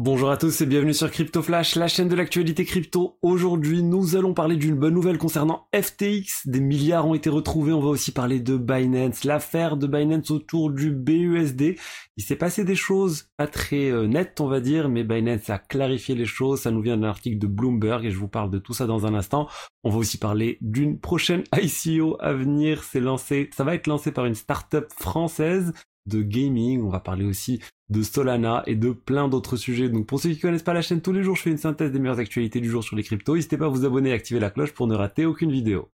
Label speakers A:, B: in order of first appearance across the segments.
A: Bonjour à tous et bienvenue sur Crypto Flash, la chaîne de l'actualité crypto. Aujourd'hui, nous allons parler d'une bonne nouvelle concernant FTX. Des milliards ont été retrouvés. On va aussi parler de Binance, l'affaire de Binance autour du BUSD. Il s'est passé des choses pas très euh, nettes, on va dire, mais Binance a clarifié les choses. Ça nous vient d'un article de Bloomberg et je vous parle de tout ça dans un instant. On va aussi parler d'une prochaine ICO à venir. C'est lancé, ça va être lancé par une startup française de gaming. On va parler aussi de Solana et de plein d'autres sujets. Donc pour ceux qui connaissent pas la chaîne tous les jours, je fais une synthèse des meilleures actualités du jour sur les cryptos. N'hésitez pas à vous abonner et activer la cloche pour ne rater aucune vidéo.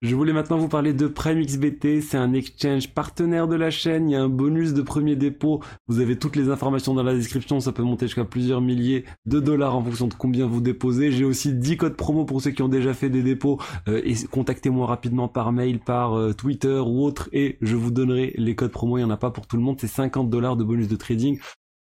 A: Je voulais maintenant vous parler de Prime XBT, c'est un exchange partenaire de la chaîne, il y a un bonus de premier dépôt, vous avez toutes les informations dans la description, ça peut monter jusqu'à plusieurs milliers de dollars en fonction de combien vous déposez. J'ai aussi 10 codes promo pour ceux qui ont déjà fait des dépôts. Euh, et contactez-moi rapidement par mail, par euh, Twitter ou autre et je vous donnerai les codes promo, il n'y en a pas pour tout le monde, c'est 50 dollars de bonus de trading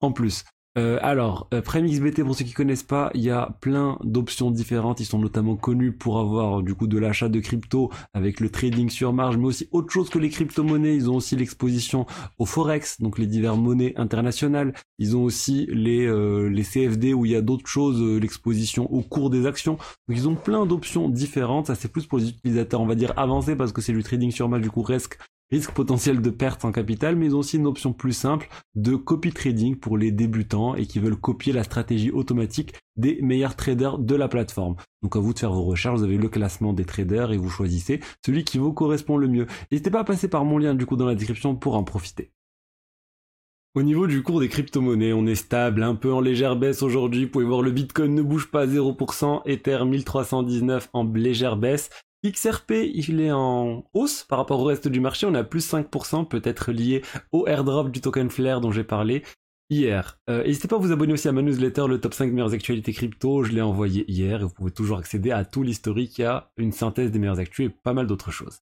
A: en plus. Euh, alors, euh, XBT, pour ceux qui connaissent pas, il y a plein d'options différentes. Ils sont notamment connus pour avoir du coup de l'achat de crypto avec le trading sur marge, mais aussi autre chose que les crypto-monnaies. Ils ont aussi l'exposition au forex, donc les divers monnaies internationales. Ils ont aussi les euh, les CFD où il y a d'autres choses, euh, l'exposition au cours des actions. Donc ils ont plein d'options différentes. Ça c'est plus pour les utilisateurs, on va dire avancés parce que c'est du trading sur marge du coup risque risque potentiel de perte en capital, mais ils ont aussi une option plus simple de copy trading pour les débutants et qui veulent copier la stratégie automatique des meilleurs traders de la plateforme. Donc à vous de faire vos recherches, vous avez le classement des traders et vous choisissez celui qui vous correspond le mieux. N'hésitez pas à passer par mon lien du coup dans la description pour en profiter. Au niveau du cours des crypto-monnaies, on est stable, un peu en légère baisse aujourd'hui. Vous pouvez voir le Bitcoin ne bouge pas 0%, Ether 1319 en légère baisse. XRP, il est en hausse par rapport au reste du marché. On a plus 5%, peut-être lié au airdrop du token Flare dont j'ai parlé hier. Euh, n'hésitez pas à vous abonner aussi à ma newsletter, le top 5 meilleures actualités crypto. Je l'ai envoyé hier et vous pouvez toujours accéder à tout l'historique. Il une synthèse des meilleures actus et pas mal d'autres choses.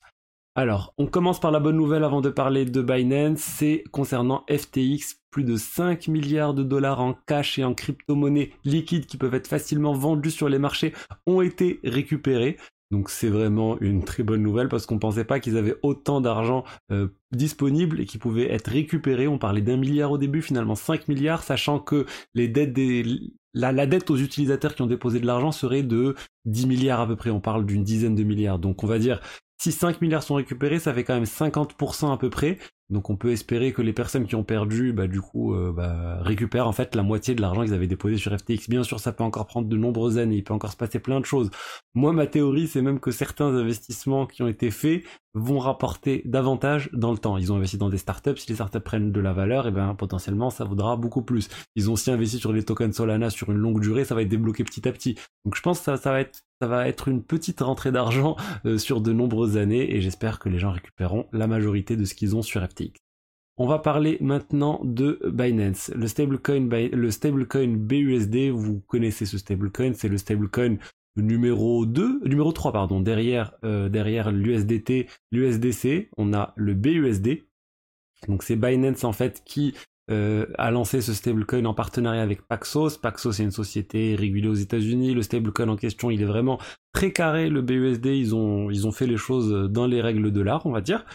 A: Alors, on commence par la bonne nouvelle avant de parler de Binance. C'est concernant FTX, plus de 5 milliards de dollars en cash et en crypto-monnaies liquides qui peuvent être facilement vendus sur les marchés ont été récupérés. Donc c'est vraiment une très bonne nouvelle parce qu'on pensait pas qu'ils avaient autant d'argent euh, disponible et qui pouvait être récupéré. On parlait d'un milliard au début, finalement 5 milliards, sachant que les dettes des, la, la, dette aux utilisateurs qui ont déposé de l'argent serait de 10 milliards à peu près. On parle d'une dizaine de milliards. Donc on va dire si 5 milliards sont récupérés, ça fait quand même 50% à peu près. Donc on peut espérer que les personnes qui ont perdu, bah, du coup, euh, bah, récupèrent en fait la moitié de l'argent qu'ils avaient déposé sur FTX. Bien sûr, ça peut encore prendre de nombreuses années, il peut encore se passer plein de choses. Moi, ma théorie, c'est même que certains investissements qui ont été faits vont rapporter davantage dans le temps. Ils ont investi dans des startups, si les startups prennent de la valeur, et eh ben potentiellement ça vaudra beaucoup plus. Ils ont aussi investi sur les tokens Solana sur une longue durée, ça va être débloqué petit à petit. Donc je pense que ça, ça va être ça va être une petite rentrée d'argent euh, sur de nombreuses années et j'espère que les gens récupéreront la majorité de ce qu'ils ont sur FTX. On va parler maintenant de Binance, le stablecoin, le BUSD. Vous connaissez ce stablecoin, c'est le stablecoin numéro 2, numéro 3 pardon, derrière euh, derrière l'USDT, l'USDC, on a le BUSD. Donc c'est Binance en fait qui euh, a lancé ce stablecoin en partenariat avec Paxos. Paxos est une société régulée aux États-Unis. Le stablecoin en question, il est vraiment très carré. Le BUSD, ils ont, ils ont fait les choses dans les règles de l'art, on va dire.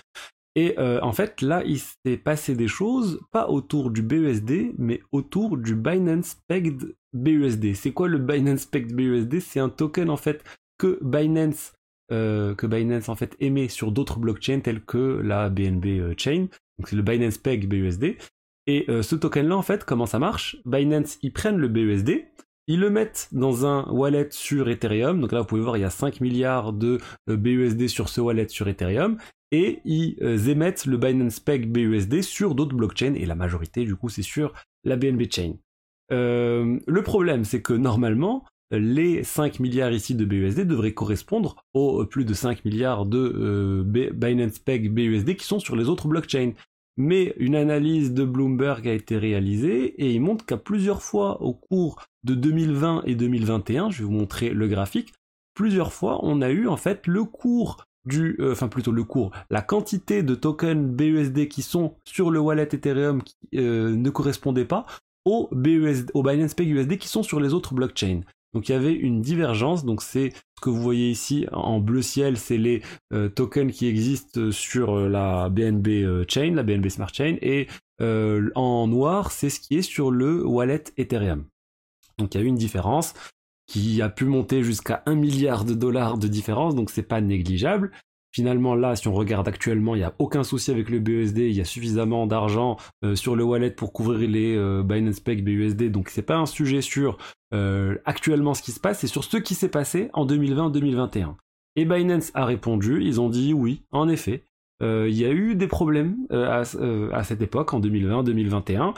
A: Et euh, en fait, là, il s'est passé des choses, pas autour du BUSD, mais autour du Binance Pegged BUSD. C'est quoi le Binance Pegged BUSD C'est un token en fait que Binance euh, que Binance en fait émet sur d'autres blockchains telles que la BNB Chain. Donc c'est le Binance Peg BUSD. Et euh, ce token-là, en fait, comment ça marche? Binance, ils prennent le BUSD, ils le mettent dans un wallet sur Ethereum. Donc là, vous pouvez voir, il y a 5 milliards de euh, BUSD sur ce wallet sur Ethereum. Et ils euh, émettent le Binance Peg BUSD sur d'autres blockchains. Et la majorité, du coup, c'est sur la BNB Chain. le problème, c'est que normalement, les 5 milliards ici de BUSD devraient correspondre aux plus de 5 milliards de Binance Peg BUSD qui sont sur les autres blockchains. Mais une analyse de Bloomberg a été réalisée et il montre qu'à plusieurs fois au cours de 2020 et 2021, je vais vous montrer le graphique, plusieurs fois on a eu en fait le cours du, euh, enfin plutôt le cours, la quantité de tokens BUSD qui sont sur le wallet Ethereum qui euh, ne correspondait pas au, BUSD, au Binance Pay USD qui sont sur les autres blockchains. Donc il y avait une divergence, donc c'est ce que vous voyez ici en bleu ciel, c'est les euh, tokens qui existent sur euh, la BNB euh, Chain, la BNB Smart Chain, et en noir, c'est ce qui est sur le wallet Ethereum. Donc il y a eu une différence qui a pu monter jusqu'à 1 milliard de dollars de différence, donc c'est pas négligeable. Finalement, là, si on regarde actuellement, il n'y a aucun souci avec le BUSD, il y a suffisamment d'argent euh, sur le wallet pour couvrir les euh, Binance Peg BUSD, donc c'est pas un sujet sur euh, actuellement ce qui se passe, c'est sur ce qui s'est passé en 2020-2021. Et Binance a répondu, ils ont dit oui, en effet, il y a eu des problèmes euh, euh, à, cette époque, en 2020-2021.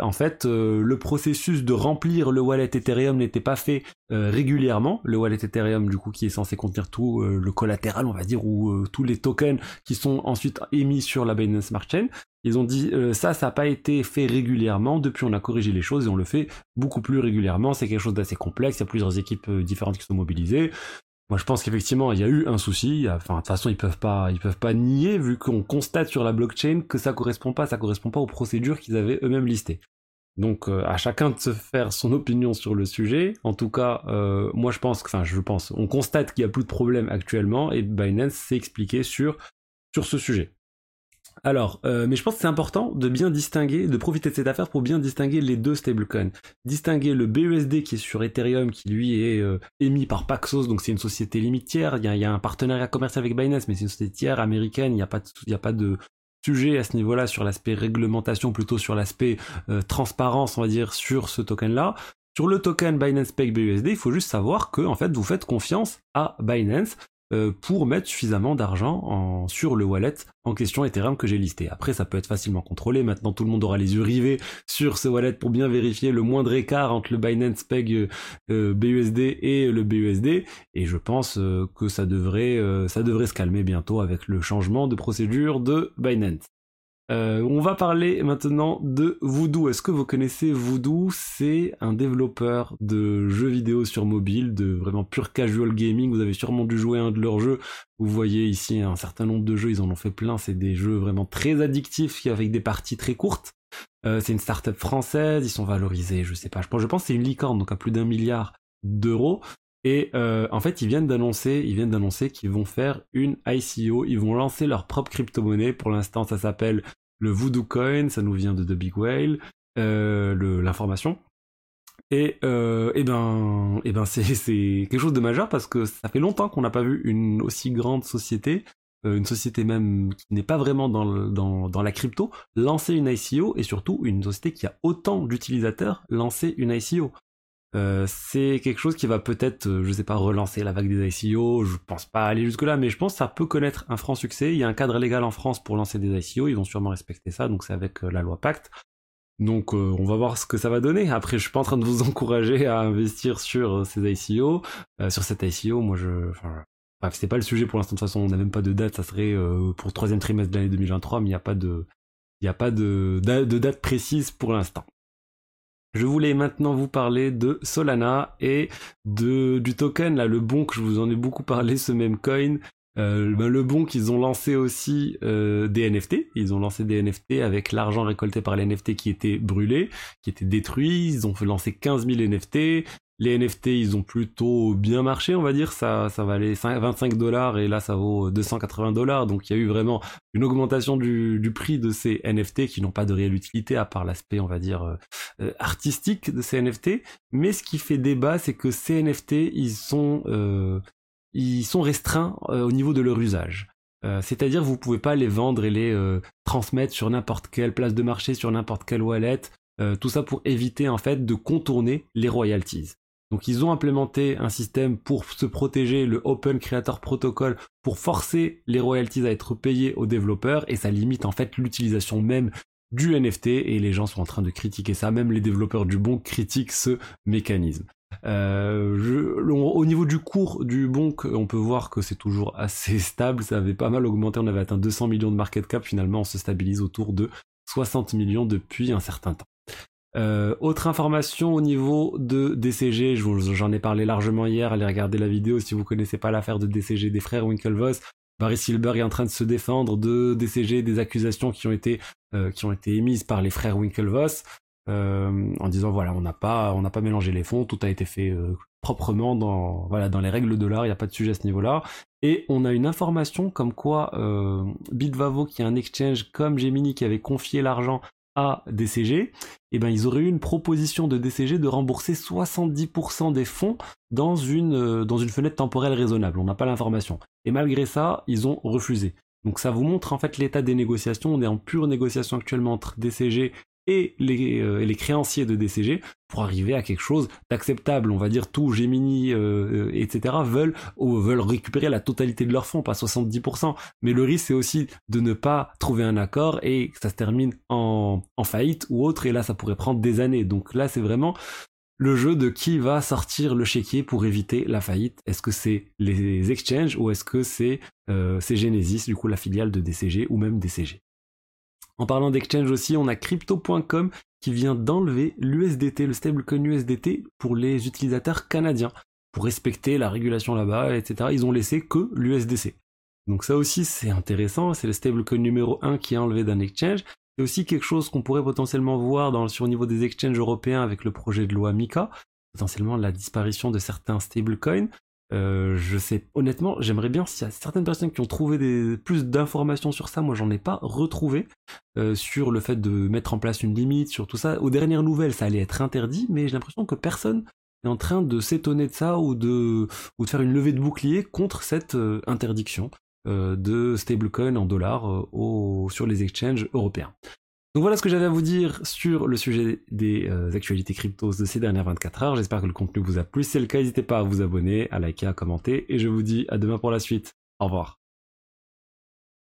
A: en fait, le processus de remplir le wallet Ethereum n'était pas fait régulièrement. Le wallet Ethereum, du coup, qui est censé contenir tout le collatéral, on va dire, ou tous les tokens qui sont ensuite émis sur la Binance Smart Chain. Ils ont dit ça, ça n'a pas été fait régulièrement. Depuis, on a corrigé les choses et on le fait beaucoup plus régulièrement. C'est quelque chose d'assez complexe. Il y a plusieurs équipes différentes qui sont mobilisées. Moi, je pense qu'effectivement, il y a eu un souci. Enfin, de toute façon, ils peuvent pas, ils peuvent pas nier vu qu'on constate sur la blockchain que ça correspond pas, ça correspond pas aux procédures qu'ils avaient eux-mêmes listées. Donc, euh, à chacun de se faire son opinion sur le sujet. En tout cas, euh, moi, je pense, enfin, je pense, on constate qu'il y a plus de problèmes actuellement et Binance s'est expliqué sur sur ce sujet. Alors, euh, mais je pense que c'est important de bien distinguer, de profiter de cette affaire pour bien distinguer les deux stablecoins. Distinguer le BUSD qui est sur Ethereum, qui lui est euh, émis par Paxos, donc c'est une société limitière. Il y, a, un partenariat commercial avec Binance, mais c'est une société tiers américaine. Il n'y a pas de, il a sujet à ce niveau-là sur l'aspect réglementation, plutôt sur l'aspect euh, transparence, on va dire, sur ce token-là. Sur le token Binance Pay BUSD, il faut juste savoir que en fait vous faites confiance à Binance pour mettre suffisamment d'argent sur le wallet en question Ethereum que j'ai listé. Après, ça peut être facilement contrôlé. Maintenant, tout le monde aura les yeux rivés sur ce wallet pour bien vérifier le moindre écart entre le Binance Peg euh, euh, BUSD et le BUSD. Et je pense que ça devrait, ça devrait se calmer bientôt avec le changement de procédure de Binance. Euh, on va parler maintenant de Voodoo. Est-ce que vous connaissez Voodoo? C'est un développeur de jeux vidéo sur mobile, de vraiment pure casual gaming. Vous avez sûrement dû jouer un de leurs jeux. Vous voyez ici un certain nombre de jeux, ils en ont fait plein. C'est des jeux vraiment très addictifs avec des parties très courtes. Euh, c'est une startup française, ils sont valorisés, je sais pas. Je pense, je pense que c'est une licorne, donc à plus d'un milliard d'euros. Et euh, en fait, ils viennent d'annoncer, ils viennent d'annoncer qu'ils vont faire une ICO, ils vont lancer leur propre crypto-monnaie. Pour l'instant, ça s'appelle le Voodoo Coin, ça nous vient de The Big Whale, euh, l'information. Et, euh, ben, ben c'est quelque chose de majeur parce que ça fait longtemps qu'on n'a pas vu une aussi grande société, une société même qui n'est pas vraiment dans, dans la crypto, lancer une ICO et surtout une société qui a autant d'utilisateurs lancer une ICO. Euh, c'est quelque chose qui va peut-être, euh, je sais pas, relancer la vague des ICO. Je pense pas aller jusque là, mais je pense que ça peut connaître un franc succès. Il y a un cadre légal en France pour lancer des ICO. Ils vont sûrement respecter ça. Donc c'est avec euh, la loi Pacte. Donc on va voir ce que ça va donner. Après, je suis pas en train de vous encourager à investir sur ces ICO, sur cette ICO. Moi, je, enfin, c'est pas le sujet pour l'instant. De toute façon, on n'a même pas de date. Ça serait pour le troisième trimestre de l'année 2023, mais il n'y a pas de, il n'y a pas de date précise pour l'instant. Je voulais maintenant vous parler de Solana et de, du token, là, le bon que je vous en ai beaucoup parlé, ce même coin. Euh, ben, le bon qu'ils ont lancé aussi euh, des NFT. Ils ont lancé des NFT avec l'argent récolté par les NFT qui était brûlé, qui était détruit. Ils ont lancer 15 000 NFT. Les NFT, ils ont plutôt bien marché, on va dire. Ça, ça valait 25 dollars et là, ça vaut 280 dollars. Donc, il y a eu vraiment une augmentation du, du prix de ces NFT qui n'ont pas de réelle utilité à part l'aspect, on va dire, euh, euh, artistique de ces NFT. Mais ce qui fait débat, c'est que ces NFT, ils sont, euh, ils sont restreints au niveau de leur usage. C'est-à-dire, vous pouvez pas les vendre et les transmettre sur n'importe quelle place de marché, sur n'importe quelle wallet. tout ça pour éviter en fait de contourner les royalties. Donc ils ont implémenté un système pour se protéger, le Open Creator Protocol, pour forcer les royalties à être payées aux développeurs, et ça limite en fait l'utilisation même du NFT, et les gens sont en train de critiquer ça, même les développeurs du bon critiquent ce mécanisme. Euh, au niveau du cours du bon, on peut voir que c'est toujours assez stable, ça avait pas mal augmenté, on avait atteint 200 millions de market cap, finalement on se stabilise autour de 60 millions depuis un certain temps. Euh, autre information au niveau de DCG, j'en ai parlé largement hier, allez regarder la vidéo si vous connaissez pas l'affaire de DCG des frères Winklevoss. Barry Silber est en train de se défendre de DCG des accusations qui ont été euh, qui ont été émises par les frères Winklevoss euh, en disant voilà on n'a pas on n'a pas mélangé les fonds, tout a été fait proprement dans voilà dans les règles de l'art, il n'y a pas de sujet à ce niveau-là. Et on a une information comme quoi Bitvavo qui est un exchange comme Gemini qui avait confié l'argent à DCG, eh ben ils auraient eu une proposition de DCG de rembourser 70% des fonds dans une, euh, dans une fenêtre temporelle raisonnable. On n'a pas l'information. Et malgré ça, ils ont refusé. Donc ça vous montre en fait l'état des négociations. On est en pure négociation actuellement entre DCG et les, euh, créanciers de DCG pour arriver à quelque chose d'acceptable. On va dire tout Gemini, euh, euh, etc. veulent ou veulent récupérer la totalité de leurs fonds, pas 70%. Mais le risque c'est aussi de ne pas trouver un accord et que ça se termine en, en faillite ou autre. Et là ça pourrait prendre des années. Donc là c'est vraiment le jeu de qui va sortir le chéquier pour éviter la faillite. Est-ce que c'est les exchanges ou est-ce que c'est euh, Genesis, du coup la filiale de DCG ou même DCG en parlant d'exchange aussi, on a crypto.com qui vient d'enlever l'USDT, le stablecoin USDT pour les utilisateurs canadiens. Pour respecter la régulation là-bas, etc. Ils ont laissé que l'USDC. Donc ça aussi c'est intéressant, c'est le stablecoin numéro 1 qui est enlevé d'un exchange. C'est aussi quelque chose qu'on pourrait potentiellement voir sur le niveau des exchanges européens avec le projet de loi MICA, potentiellement la disparition de certains stablecoins. Euh, je sais, honnêtement, j'aimerais bien s'il y a certaines personnes qui ont trouvé des, plus d'informations sur ça, moi j'en ai pas retrouvé, euh, sur le fait de mettre en place une limite, sur tout ça. Aux dernières nouvelles, ça allait être interdit, mais j'ai l'impression que personne est en train de s'étonner de ça ou de, ou de faire une levée de bouclier contre cette euh, interdiction de stablecoin en dollars sur les exchanges européens. Donc voilà ce que j'avais à vous dire sur le sujet des euh, actualités cryptos de ces dernières 24 heures. J'espère que le contenu vous a plu. Si c'est le cas, n'hésitez pas à vous abonner, à liker, à commenter. Et je vous dis à demain pour la suite. Au revoir.